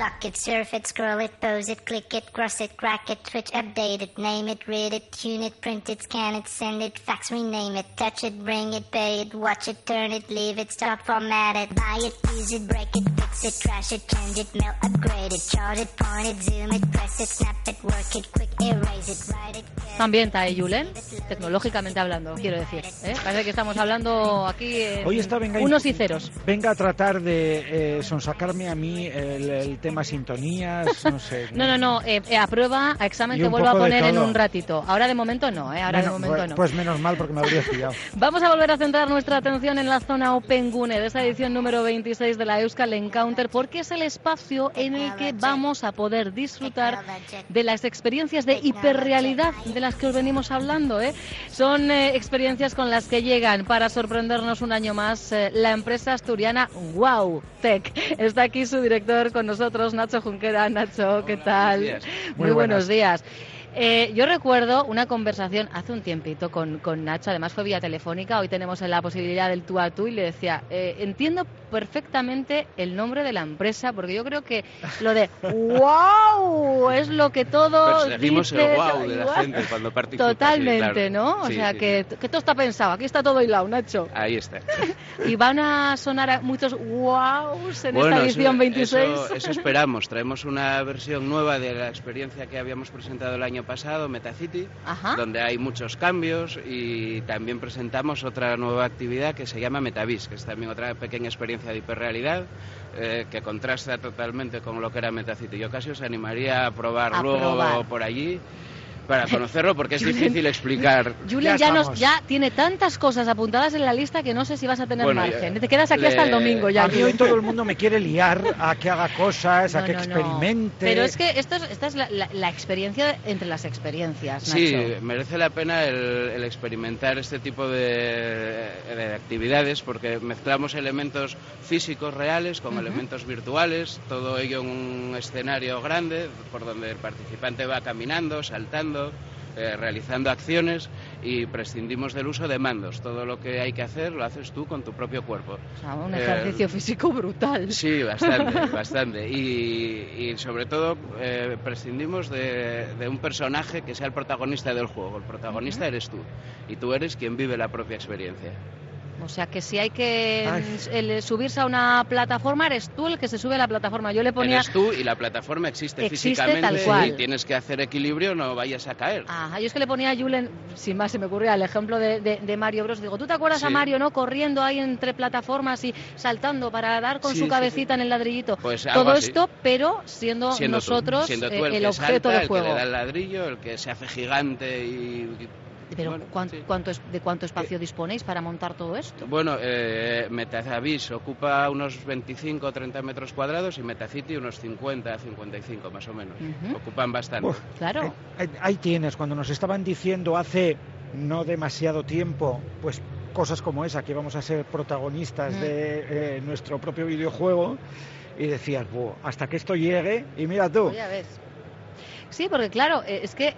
lock it, surf it, scroll it, pose it, click it, cross it, crack it, switch, update it, name it, read it, tune it, print it, scan it, send it, fax, rename it, touch it, bring it, pay it, watch it, turn it, leave it, stop, format it, buy it, use it, break it, fix it, trash it, change it, mail, upgrade it, chart it, point it, zoom it, press it, snap it, work it, quick erase it, write it. También está Julen, tecnológicamente hablando, quiero decir. ¿eh? Parece que estamos hablando aquí en Hoy está, venga, unos y ceros. Venga a tratar de eh, sonsacarme a mí el, el tema sintonías, no sé. No, no, no, eh, eh, a prueba, a examen te vuelvo a poner en un ratito. Ahora de momento no, ¿eh? Ahora de momento pues, no. pues menos mal porque me habría pillado. Vamos a volver a centrar nuestra atención en la zona Open Gune de esta edición número 26 de la Euskal Encounter porque es el espacio en el que vamos a poder disfrutar de las experiencias de hiperrealidad de las que os venimos hablando. ¿eh? Son eh, experiencias con las que llegan para sorprendernos un año más la empresa asturiana Wow Tech. Está aquí su director con nosotros, Nacho Junquera. Nacho, ¿qué tal? Muy, Muy buenos días. Eh, yo recuerdo una conversación hace un tiempito con, con Nacho, además fue vía telefónica, hoy tenemos la posibilidad del tú a tú y le decía, eh, entiendo perfectamente el nombre de la empresa, porque yo creo que lo de wow es lo que todo Perseguimos el guau de la gente cuando participa. sí, Totalmente, claro. ¿no? O Sí, sea, sí, que, sí. que todo está pensado, aquí está todo hilado, Nacho. Ahí está. Y van a sonar a muchos wows en bueno, esta edición eso, 26. Eso, eso esperamos. Traemos una versión nueva de la experiencia que habíamos presentado el año pasado, Metacity, Ajá. donde hay muchos cambios y también presentamos otra nueva actividad que se llama Metavis, que es también otra pequeña experiencia de hiperrealidad eh, que contrasta totalmente con lo que era Metacity. Yo casi os animaría a probar A luego probar. por allí para conocerlo porque es difícil explicar. Julen Ya ya, nos, ya tiene tantas cosas apuntadas en la lista que no sé si vas a tener Bueno, margen. ya- Te quedas aquí hasta el domingo ya. A mí hoy todo el mundo me quiere liar a que haga cosas, a que no, no. experimente. Pero es que esto es, esta es la, la- la experiencia entre las experiencias, Sí, Nacho. merece la pena el, el experimentar este tipo de, de actividades porque mezclamos elementos físicos reales con elementos virtuales, todo ello en un escenario grande por donde el participante va caminando, saltando, eh, realizando acciones y prescindimos del uso de mandos. Todo lo que hay que hacer lo haces tú con tu propio cuerpo. O sea, un Eh, ejercicio físico brutal. Sí, bastante, bastante. Y, y sobre todo eh, prescindimos de, de un personaje que sea el protagonista del juego. El protagonista eres tú. Y tú eres quien vive la propia experiencia. O sea, que si hay que Ay. el subirse a una plataforma, eres tú el que se sube a la plataforma. Yo le ponía... Eres tú y la plataforma existe, Existe físicamente. tal cual. Y tienes que hacer equilibrio, no vayas a caer. Ajá, yo es que le ponía a Julen, sin más se me ocurría el ejemplo de, de- de Mario Bros. Digo, ¿tú te acuerdas a Sí. Mario, no? Corriendo ahí entre plataformas y saltando para dar con Sí, su cabecita sí. en el ladrillito. Pues Todo así. esto, pero siendo, Siendo tú, nosotros siendo tú eh, el, el que objeto salta, del el juego. que le da el ladrillo, el que se hace gigante y... Pero bueno, ¿cuán- sí. cuánto es- ¿de cuánto espacio disponéis para montar todo esto? Bueno, eh, Metavis ocupa unos 25 o 30 metros cuadrados y Metacity unos 50 55 más o menos. Ocupan bastante. Uf, Claro. eh, eh, ahí tienes, cuando nos estaban diciendo hace no demasiado tiempo, pues cosas como esa, que vamos a ser protagonistas Mm. de eh, nuestro propio videojuego, y decías, "Buah, hasta que esto llegue, y mira tú. Ya ves. Sí, porque claro, eh, es que eh,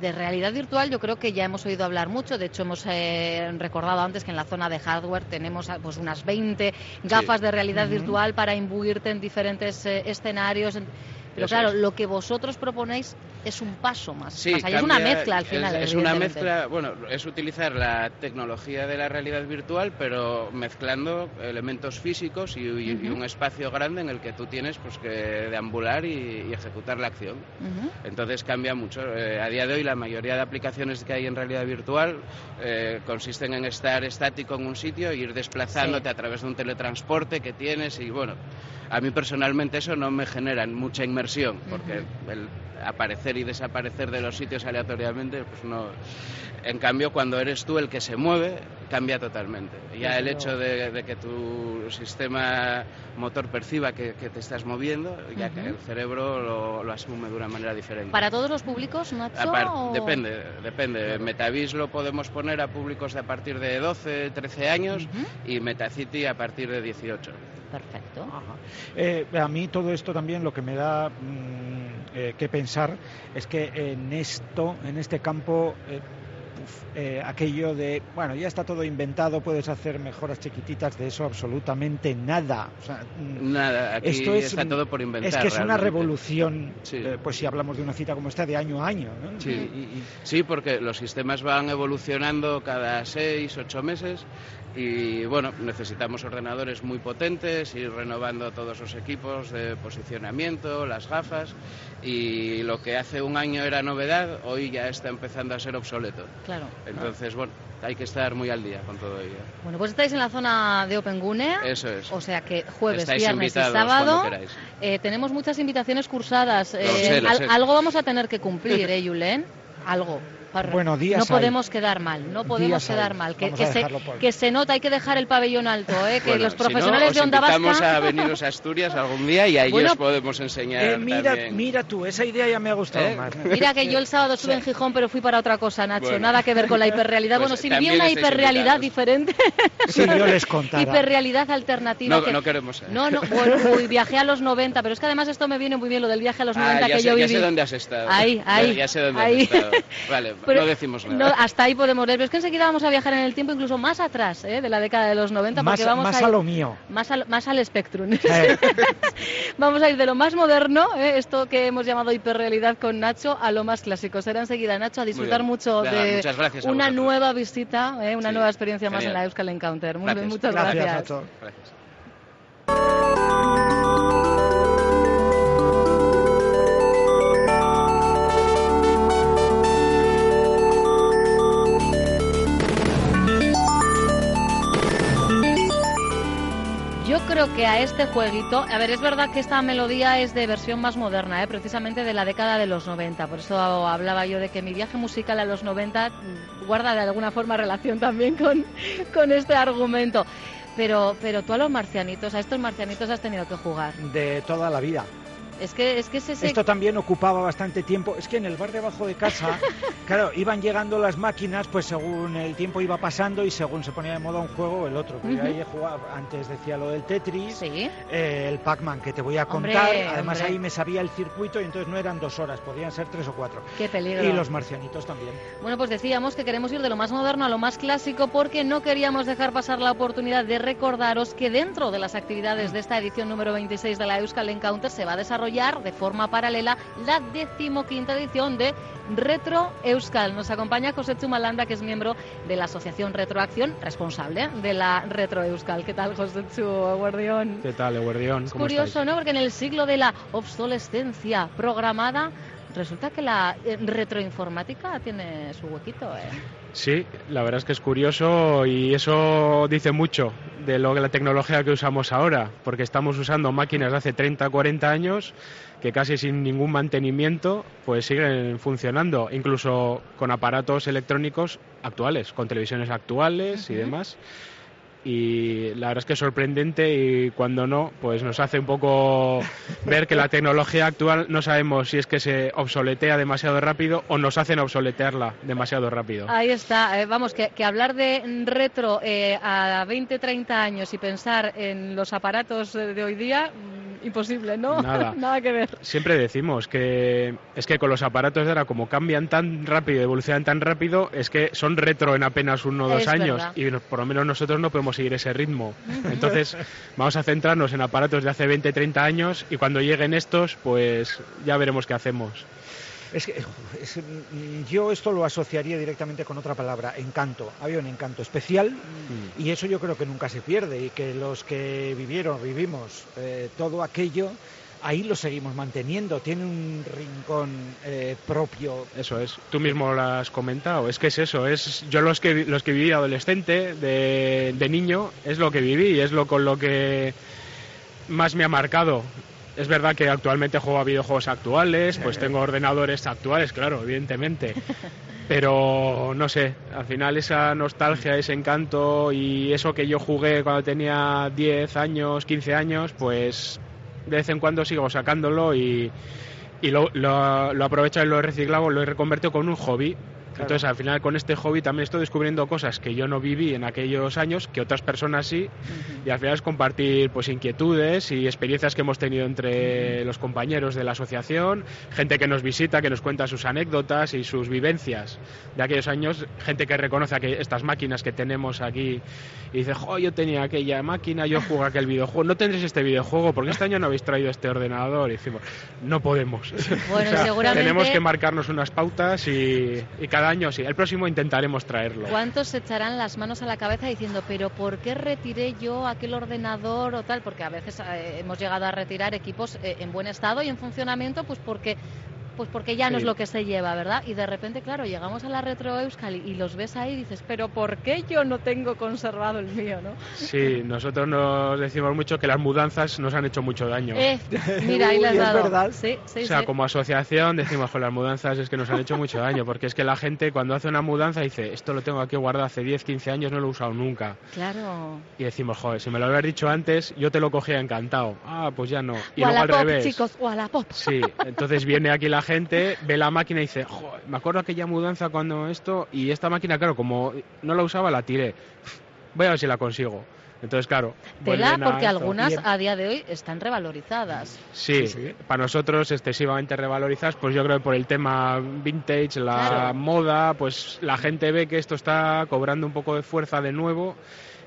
de realidad virtual yo creo que ya hemos oído hablar mucho. De hecho, hemos eh, recordado antes que en la zona de hardware tenemos ah, pues unas 20 gafas de realidad virtual para imbuirte en diferentes eh, escenarios. en- Pero Eso claro, es. lo que vosotros proponéis es un paso más, Sí, más allá. Es una cambia- mezcla al final. Es, es una mezcla, bueno, es utilizar la tecnología de la realidad virtual, pero mezclando elementos físicos y, y- y Ujú. un espacio grande en el que tú tienes pues que deambular y, y ejecutar la acción. Entonces cambia mucho. Eh, a día de hoy la mayoría de aplicaciones que hay en realidad virtual eh, consisten en estar estático en un sitio e ir desplazándote Sí. a través de un teletransporte que tienes y bueno, a mí personalmente eso no me genera mucha inmersión porque el aparecer y desaparecer de los sitios aleatoriamente pues no en cambio cuando eres tú el que se mueve cambia totalmente ya el hecho de, de que tu sistema motor perciba que, que te estás moviendo ya que Ujú. el cerebro lo, lo asume de una manera diferente ¿Para todos los públicos, Nacho? O- Depende, depende. Metavis lo podemos poner a públicos de a partir de 12, 13 años Ujú. y Metacity a partir de 18. Perfecto. Eh, a mí todo esto también lo que me da mm, eh, que pensar es que en esto, en este campo, eh, eh, aquello de, bueno, ya está todo inventado, puedes hacer mejoras chiquititas, de eso absolutamente nada. O sea, mm, nada, aquí esto está todo por inventar. Es que es una revolución, eh, pues si hablamos de una cita como esta, de año a año. Sí. sí, porque los sistemas van evolucionando cada seis, ocho meses y bueno, necesitamos ordenadores muy potentes, ir renovando todos los equipos de posicionamiento, las gafas y lo que hace un año era novedad, hoy ya está empezando a ser obsoleto. Claro. Entonces, bueno, hay que estar muy al día con todo ello. Bueno, pues estáis en la zona de Open Gunea. Eso es. O sea que jueves, viernes y sábado. Eh, tenemos muchas invitaciones cursadas. Eh, algo vamos a tener que cumplir, ¿eh, Julen? Algo. Bueno, días no podemos quedar mal, no podemos quedar mal. Que, se, que, se, nota, hay que dejar el pabellón alto, ¿eh? que los profesionales de Onda Vasca... Vamos a veniros a Asturias algún día y ahí os podemos enseñar eh, mira, mira tú, esa idea ya me ha gustado ¿Eh? más. Mira que yo el sábado estuve en Gijón, pero fui para otra cosa, Nacho, nada que ver con la hiperrealidad. Pues bueno, si vi una hiperrealidad diferente... Sí, yo les contara. Hiperrealidad alternativa. No, no queremos No, no, bueno, viajé a los 90, pero es que además esto me viene muy bien, lo del viaje a los 90 ah, que yo viví. Ya sé dónde has estado. Ahí, ahí. Ya, sé dónde has estado. Vale, no decimos nada hasta ahí podemos ver. Pero es que enseguida vamos a viajar en el tiempo, incluso más atrás ¿eh? de la década de los 90. Más, vamos más a, lo mío. Más, más al Spectrum. Eh. vamos a ir de lo más moderno, ¿eh? esto que hemos llamado hiperrealidad con Nacho, a lo más clásico. Será enseguida, Nacho, a disfrutar mucho de una nueva visita, una nueva experiencia más en la Euskal Encounter. Muy bien, muchas gracias. gracias. Que a este jueguito, a ver, es verdad que esta melodía es de versión más moderna, ¿eh? precisamente de la década de los 90, por eso hablaba yo de que mi viaje musical a los 90 guarda de alguna forma relación también con, con este argumento. Pero, pero tú a los marcianitos, a estos marcianitos has tenido que jugar. De toda la vida. Es que, es que Esto también ocupaba bastante tiempo. Es que en el bar debajo de casa, claro, iban llegando las máquinas, pues según el tiempo iba pasando y según se ponía de moda un juego el otro. ahí jugaba, antes decía lo del Tetris, eh, el Pac-Man, que te voy a contar. Además ahí me sabía el circuito y entonces no eran dos horas, podían ser tres o cuatro. Qué peligro. Y los marcianitos también. Bueno, pues decíamos que queremos ir de lo más moderno a lo más clásico porque no queríamos dejar pasar la oportunidad de recordaros que dentro de las actividades de esta edición número 26 de la Euskal Encounter se va a desarrollar de forma paralela la decimoquinta edición de Retro Euskal. Nos acompaña José Chumalanda, que es miembro de la Asociación Retroacción, responsable de la Retro Euskal. ¿Qué tal, José Chu, Guardión? ¿Qué tal, Guardión? Es curioso, ¿no? Porque en el siglo de la obsolescencia programada resulta que la eh, retroinformática tiene su huequito, ¿eh? Sí, la verdad es que es curioso y eso dice mucho de lo, la tecnología que usamos ahora, porque estamos usando máquinas de hace 30, 40 años que casi sin ningún mantenimiento pues siguen funcionando, incluso con aparatos electrónicos actuales, con televisiones actuales y demás y la verdad es que es sorprendente y cuando no, pues nos hace un poco ver que la tecnología actual no sabemos si es que se obsoletea demasiado rápido o nos hacen obsoletearla demasiado rápido. Ahí está, eh, vamos, que, hablar de retro eh, a 20, 30 años y pensar en los aparatos de hoy día, imposible, ¿no? Nada. Nada que ver. Siempre decimos que es que con los aparatos de ahora, como cambian tan rápido, evolucionan tan rápido, es que son retro en apenas uno o dos años y por lo menos nosotros no podemos seguir ese ritmo. Entonces, vamos a centrarnos en aparatos de hace 20, 30 años y cuando lleguen estos, pues ya veremos qué hacemos. Es que yo esto lo asociaría directamente con otra palabra, encanto. Había un encanto especial mm. y eso yo creo que nunca se pierde y que los que vivieron, vivimos eh, todo aquello ahí lo seguimos manteniendo, tiene un rincón eh, propio. Eso es, tú mismo lo has comentado, es que es eso, es yo los que, los que viví adolescente, de, de niño, es lo que viví es lo con lo que más me ha marcado. Es verdad que actualmente juego a videojuegos actuales, pues tengo ordenadores actuales, claro, evidentemente. Pero no sé, al final esa nostalgia, ese encanto y eso que yo jugué cuando tenía 10 años, 15 años, pues de vez en cuando sigo sacándolo y, y lo, lo, lo aprovecho y lo he reciclado, lo he reconvertido con un hobby Entonces, al final, con este hobby también estoy descubriendo cosas que yo no viví en aquellos años, que otras personas sí, y al final es compartir pues inquietudes y experiencias que hemos tenido entre los compañeros de la asociación, gente que nos visita, que nos cuenta sus anécdotas y sus vivencias de aquellos años, gente que reconoce que estas máquinas que tenemos aquí y dice, jo, yo tenía aquella máquina, yo jugué aquel videojuego, no tendréis este videojuego porque este año no habéis traído este ordenador. Y decimos, no podemos. Bueno, seguramente... Tenemos que marcarnos unas pautas y, y, cada año sí. El próximo intentaremos traerlo. ¿Cuántos se echarán las manos a la cabeza diciendo, pero ¿por qué retiré yo aquel ordenador o tal? Porque a veces eh, hemos llegado a retirar equipos eh, en buen estado y en funcionamiento, pues porque pues porque ya no es lo que se lleva, ¿verdad? Y de repente, claro, llegamos a la Retro Euskal y, los ves ahí y dices, pero ¿por qué yo no tengo conservado el mío, no? Sí, nosotros nos decimos mucho que las mudanzas nos han hecho mucho daño. Eh, mira, ahí las dado. verdad. Sí, sí, o sea, sí. como asociación decimos que las mudanzas es que nos han hecho mucho daño, porque es que la gente cuando hace una mudanza dice, esto lo tengo aquí guardado hace 10, 15 años, no lo he usado nunca. Claro. Y decimos, joder, si me lo hubieras dicho antes, yo te lo cogía encantado. Ah, pues ya no. Y o a luego la al pop, revés. chicos, o a la pop. Sí, entonces viene aquí la gente, ve la máquina y dice, "Joder, me acuerdo aquella mudanza cuando esto, y esta máquina, claro, como no la usaba, la tiré. Voy a ver si la consigo. Entonces, claro. Tela, a porque algunas Bien. a día de hoy están revalorizadas. Sí, Sí, sí. para nosotros excesivamente revalorizadas, pues yo creo que por el tema vintage, la Claro. moda, pues la gente ve que esto está cobrando un poco de fuerza de nuevo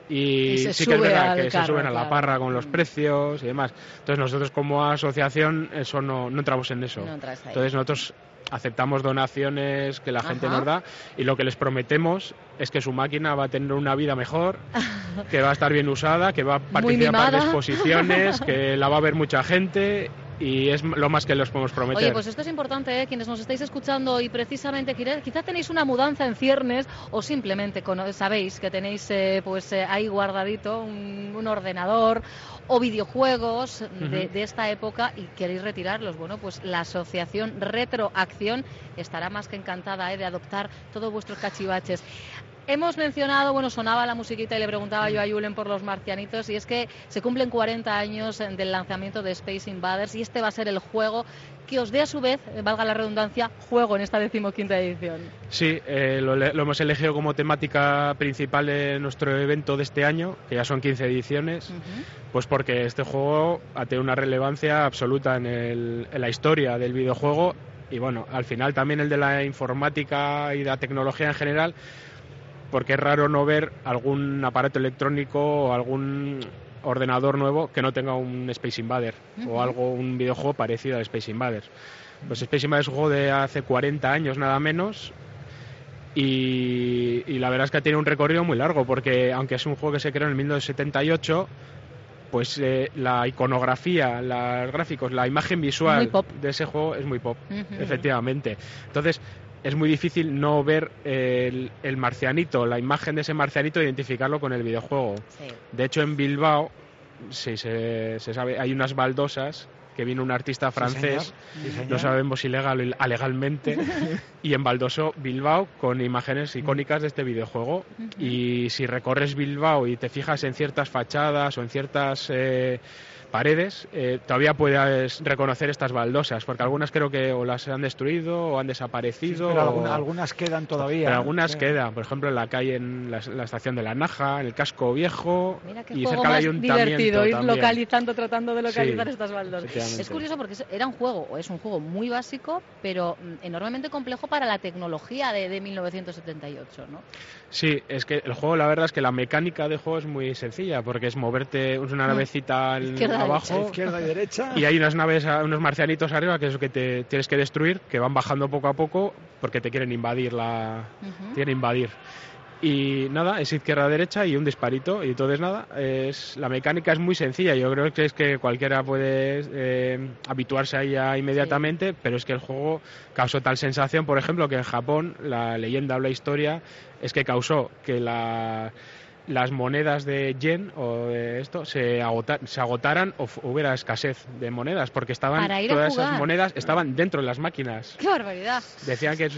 y, sí que es verdad que se suben a la claro. parra con los precios y demás. Entonces nosotros como asociación eso no, no entramos en eso. No. Entonces nosotros aceptamos donaciones que la gente Ajá. nos da y lo que les prometemos es que su máquina va a tener una vida mejor, que va a estar bien usada, que va a participar de mimada. exposiciones, que la va a ver mucha gente y es lo más que les podemos prometer. Oye, pues esto es importante, ¿eh? quienes nos estáis escuchando y precisamente quizá, tenéis una mudanza en ciernes o simplemente sabéis que tenéis eh, pues eh, ahí guardadito un, un ordenador o videojuegos de, de esta época y queréis retirarlos. Bueno, pues la asociación Retroacción estará más que encantada eh, de adoptar todos vuestros cachivaches. Hemos mencionado, bueno, sonaba la musiquita y le preguntaba yo a Julen por los marcianitos, y es que se cumplen 40 años eh, del lanzamiento de Space Invaders, y este va a ser el juego que os dé a su vez, eh, valga la redundancia, juego en esta decimoquinta edición. Sí, eh, lo, lo hemos elegido como temática principal de nuestro evento de este año, que ya son 15 ediciones, pues porque este juego ha tenido una relevancia absoluta en, el- en la historia del videojuego y bueno, al final también el de la informática y de la tecnología en general, porque es raro no ver algún aparato electrónico o algún ordenador nuevo que no tenga un Space Invader o algo, un videojuego parecido a Space Invaders. Pues Space Invaders es un juego de hace 40 años nada menos y, y la verdad es que tenido un recorrido muy largo porque aunque es un juego que se creó en el 1978 pues eh, la iconografía, los gráficos, la imagen visual de ese juego es muy pop, efectivamente. Entonces es muy difícil no ver el, el marcianito, la imagen de ese marcianito, e identificarlo con el videojuego. Sí. De hecho, en Bilbao, sí, se, se sabe, hay unas baldosas que vino un artista francés, Sí. Sí, no sabemos si legal o alegalmente, y embaldosó Bilbao con imágenes icónicas de este videojuego. Y si recorres Bilbao y te fijas en ciertas fachadas o en ciertas eh, paredes, eh, todavía puedes reconocer estas baldosas, porque algunas creo que o las han destruido o han Sí, desaparecido. pero o- alguna- algunas quedan todavía. pero algunas Sí. quedan, por ejemplo, en la calle, en la, la estación de la Naja, en el casco viejo Mira qué y juego cerca del ayuntamiento divertido, ir también. localizando, tratando de localizar Sí, estas baldosas. Es curioso porque es- era un juego, o es un juego muy básico, pero mm, enormemente complejo para la tecnología de, de 1978, ¿no? Sí, es que el juego, la verdad es que la mecánica de juego es muy sencilla, porque es moverte es una navecita en- Abajo Izquierda y derecha. y hay unas naves, unos marcianitos arriba que es lo que te tienes que destruir, que van bajando poco a poco porque te quieren invadir la, Ujú. quieren invadir. Y nada, es izquierda derecha y un disparito. Y entonces nada, es, la mecánica es muy sencilla. Yo creo que es que cualquiera puede eh, habituarse a ella inmediatamente, pero es que el juego causó tal sensación, por ejemplo, que en Japón la leyenda o la historia es que causó que la las monedas de yen o de esto se, se agotaran o hubiera escasez de monedas porque estaban todas esas monedas estaban dentro de las máquinas. ¡Qué barbaridad! Decían que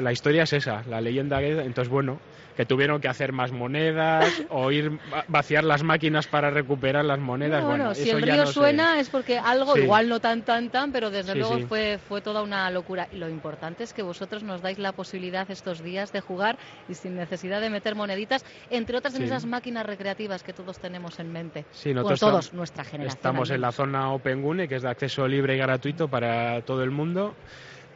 la historia es esa, la leyenda entonces bueno, que tuvieron que hacer más monedas o ir vaciar las máquinas para recuperar las monedas. bueno, si el río suena es porque algo, igual no tan tan tan, pero desde luego fue fue toda una locura. Y lo importante es que vosotros nos dais la posibilidad estos días de jugar y sin necesidad de meter moneditas, entre otras en esas máquinas recreativas que todos tenemos en mente. Sí, nosotros todos, nuestra generación. Estamos en la zona Open Gune, que es de acceso libre y gratuito para todo el mundo.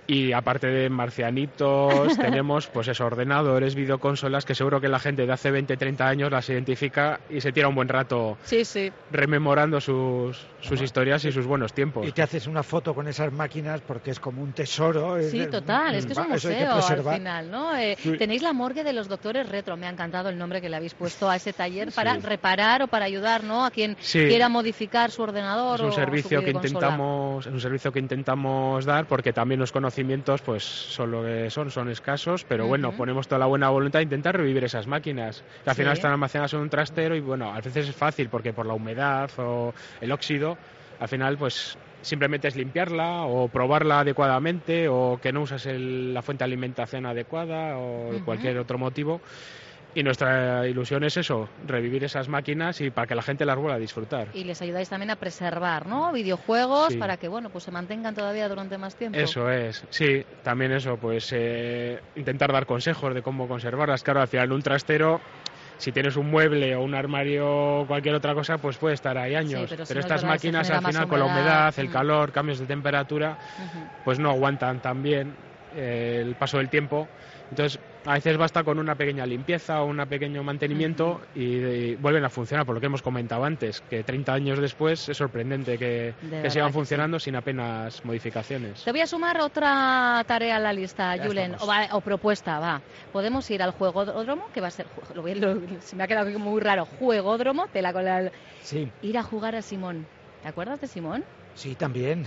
Y aparte de marcianitos, tenemos pues esos ordenadores, videoconsolas, que seguro que la gente de hace 20, 30 años las identifica y se tira un buen rato sí, sí. rememorando sus, sus historias y sus buenos tiempos. Y te haces una foto con esas máquinas porque es como un tesoro. Sí, total, es que es un museo al final, ¿no? Eh, tenéis la morgue de los doctores retro, me ha encantado el nombre que le habéis puesto a ese taller para reparar o para ayudar, ¿no? A quien quiera modificar su ordenador es un servicio que intentamos, es un servicio que intentamos dar porque también nos conocemos conocimientos pues son lo que son, son escasos, pero bueno, ponemos toda la buena voluntad de intentar revivir esas máquinas, que al final están almacenadas en un trastero y bueno, a veces es fácil porque por la humedad o el óxido, al final pues simplemente es limpiarla o probarla adecuadamente o que no usas la fuente de alimentación adecuada o cualquier otro motivo y nuestra ilusión es eso, revivir esas máquinas y para que la gente las vuelva a disfrutar. Y les ayudáis también a preservar, ¿no? Videojuegos para que, bueno, pues se mantengan todavía durante más tiempo. Eso es, sí, también eso, pues eh, intentar dar consejos de cómo conservarlas. Claro, al final un trastero si tienes un mueble o un armario o cualquier otra cosa, pues puede estar ahí años. pero, estas máquinas al final con la humedad, el mm. calor, cambios de temperatura, pues no aguantan tan bien eh, el paso del tiempo. Entonces, a veces basta con una pequeña limpieza o un pequeño mantenimiento y, vuelven a funcionar, por lo que hemos comentado antes, que 30 años después es sorprendente que, sigan funcionando sin apenas modificaciones. Te voy a sumar otra tarea a la lista, Julen, o, propuesta, va. Podemos ir al juegodromo, que va a ser, lo, se me ha quedado muy raro, juegodromo, te la con Sí. Ir a jugar a Simón. ¿Te acuerdas de Simón? Sí, también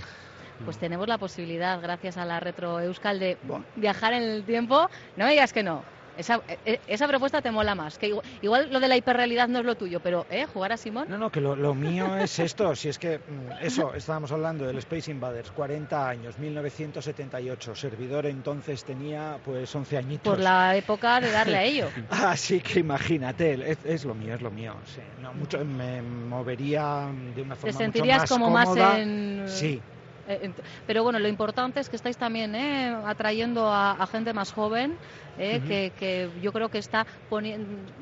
pues tenemos la posibilidad, gracias a la Retro Euskal, de viajar en el tiempo. No me digas que no. Esa, e, e, esa, propuesta te mola más. Que igual, lo de la hiperrealidad no es lo tuyo, pero ¿eh? jugar a Simón. No, no, que lo, mío es esto. Si es que mm, eso, estábamos hablando del Space Invaders, 40 años, 1978. Servidor entonces tenía pues 11 añitos. Por la época de darle a ello. Así que imagínate, es, lo mío, es lo mío. no, mucho, me movería de una forma Te sentirías mucho más como más en. Sí, pero bueno, lo importante es que estáis también eh, atrayendo a, gente más joven, eh, que, yo creo que está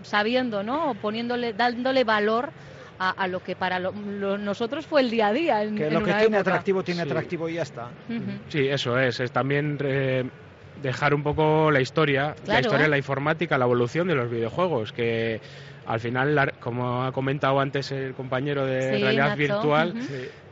sabiendo, ¿no? Poniéndole, dándole valor a, lo que para nosotros fue el día a día. que lo que tiene atractivo tiene atractivo y ya está. Sí, eso es. Es también dejar un poco la historia, la historia de la informática, la evolución de los videojuegos, que al final, como ha comentado antes el compañero de realidad virtual,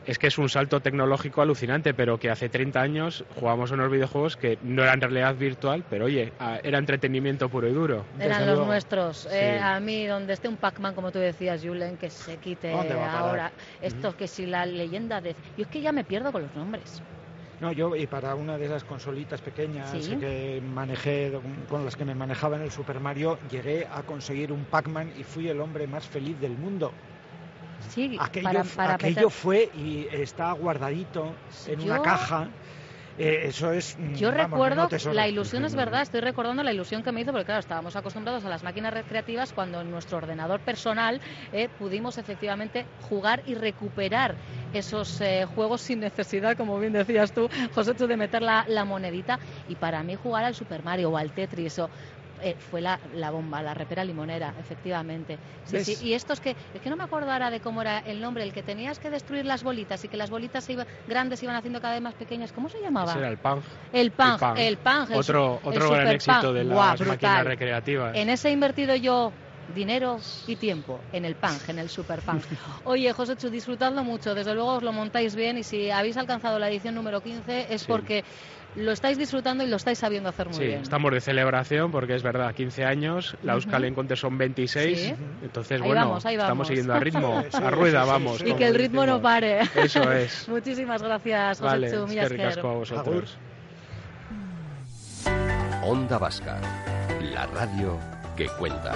es que es un salto tecnológico alucinante, pero que hace 30 años jugábamos unos videojuegos que no eran realidad virtual, pero oye, era entretenimiento puro y duro. Eran los nuestros. Eh, a mí, donde esté un Pac-Man, como tú decías, Julen, que se quite ahora. Esto que si la leyenda de... Yo es que ya me pierdo con los nombres. No, yo y para una de esas consolitas pequeñas que manejé, con las que me manejaba en el Super Mario, llegué a conseguir un Pac-Man y fui el hombre más feliz del mundo. Sí, aquello, para, aquello fue y está guardadito en una caja. Eh, eso es. Mm, Yo recuerdo, la ilusión es verdad, estoy recordando la ilusión que me hizo, porque claro, estábamos acostumbrados a las máquinas recreativas cuando en nuestro ordenador personal eh, pudimos efectivamente jugar y recuperar esos eh, juegos sin necesidad, como bien decías tú, José, tú de meter la, la, monedita. Y para mí jugar al Super Mario o al Tetris o eh, fue la, la, bomba, la repera limonera, efectivamente. Sí, sí. Y estos que, es que no me acuerdo ahora de cómo era el nombre, el que tenías que destruir las bolitas y que las bolitas se iban, grandes iban haciendo cada vez más pequeñas. ¿Cómo se llamaba? era el Pang. El Pang, el Pang. otro otro gran éxito de las máquinas recreativas. En ese he invertido yo dinero y tiempo en el Pang, en el Super Pang. Oye, José Chu, disfrutadlo mucho, desde luego os lo montáis bien y si habéis alcanzado la edición número 15 es porque lo estáis disfrutando y lo estáis sabiendo hacer muy sí, bien. estamos de celebración porque es verdad, 15 años, la Euskal uh son 26, entonces bueno, estamos siguiendo a ritmo, a rueda vamos. Y que el ritmo no pare. Eso es. Muchísimas gracias, José vale, Chu, a vosotros. Onda Vasca, la radio que cuenta.